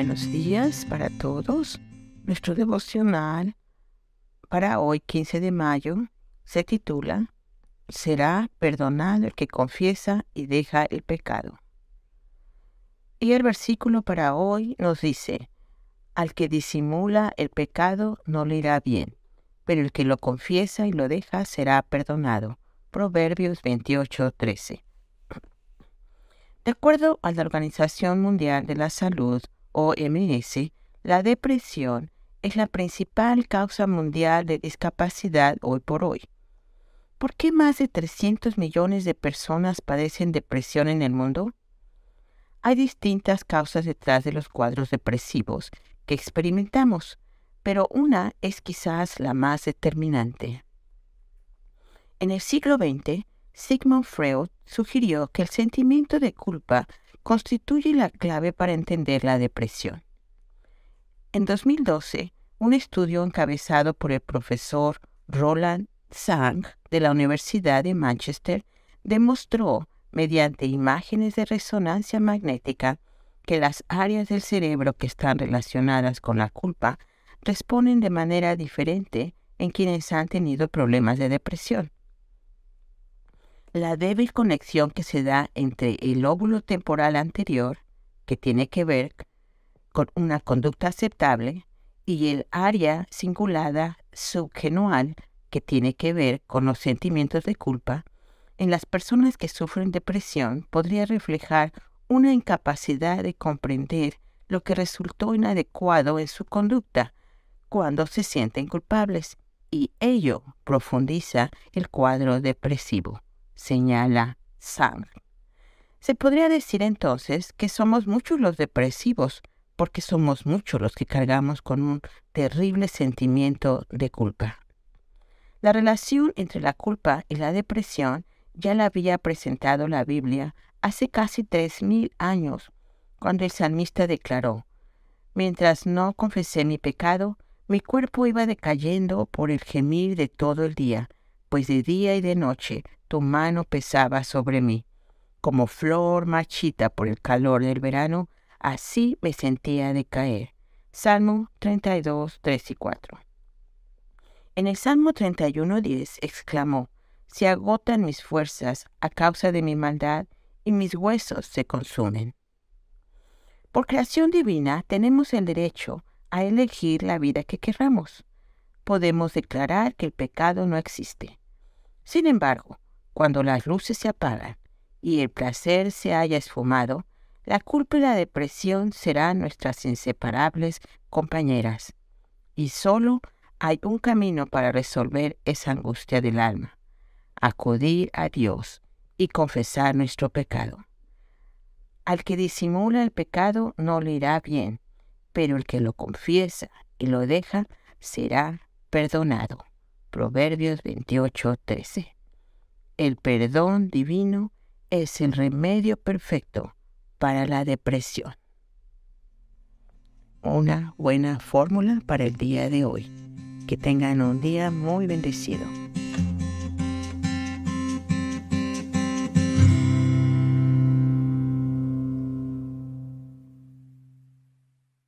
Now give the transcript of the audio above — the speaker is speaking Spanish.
buenos días para todos. Nuestro devocional para hoy, 15 de mayo, se titula Será perdonado el que confiesa y deja el pecado. Y el versículo para hoy nos dice, Al que disimula el pecado no le irá bien, pero el que lo confiesa y lo deja será perdonado. Proverbios 28, 13. De acuerdo a la Organización Mundial de la Salud, OMS, la depresión es la principal causa mundial de discapacidad hoy por hoy. ¿Por qué más de 300 millones de personas padecen depresión en el mundo? Hay distintas causas detrás de los cuadros depresivos que experimentamos, pero una es quizás la más determinante. En el siglo XX, Sigmund Freud sugirió que el sentimiento de culpa constituye la clave para entender la depresión. En 2012, un estudio encabezado por el profesor Roland Sang de la Universidad de Manchester demostró, mediante imágenes de resonancia magnética, que las áreas del cerebro que están relacionadas con la culpa responden de manera diferente en quienes han tenido problemas de depresión la débil conexión que se da entre el óvulo temporal anterior, que tiene que ver con una conducta aceptable, y el área cingulada subgenual, que tiene que ver con los sentimientos de culpa, en las personas que sufren depresión podría reflejar una incapacidad de comprender lo que resultó inadecuado en su conducta cuando se sienten culpables, y ello profundiza el cuadro depresivo señala Sam. Se podría decir entonces que somos muchos los depresivos, porque somos muchos los que cargamos con un terrible sentimiento de culpa. La relación entre la culpa y la depresión ya la había presentado la Biblia hace casi tres mil años, cuando el salmista declaró, Mientras no confesé mi pecado, mi cuerpo iba decayendo por el gemir de todo el día, pues de día y de noche tu mano pesaba sobre mí. Como flor marchita por el calor del verano, así me sentía decaer. Salmo 32, 3 y 4. En el Salmo 31, 10 exclamó, Se agotan mis fuerzas a causa de mi maldad y mis huesos se consumen. Por creación divina tenemos el derecho a elegir la vida que querramos. Podemos declarar que el pecado no existe. Sin embargo, cuando las luces se apagan y el placer se haya esfumado, la culpa y la depresión serán nuestras inseparables compañeras. Y solo hay un camino para resolver esa angustia del alma, acudir a Dios y confesar nuestro pecado. Al que disimula el pecado no le irá bien, pero el que lo confiesa y lo deja será perdonado. Proverbios 28, 13. El perdón divino es el remedio perfecto para la depresión. Una buena fórmula para el día de hoy. Que tengan un día muy bendecido.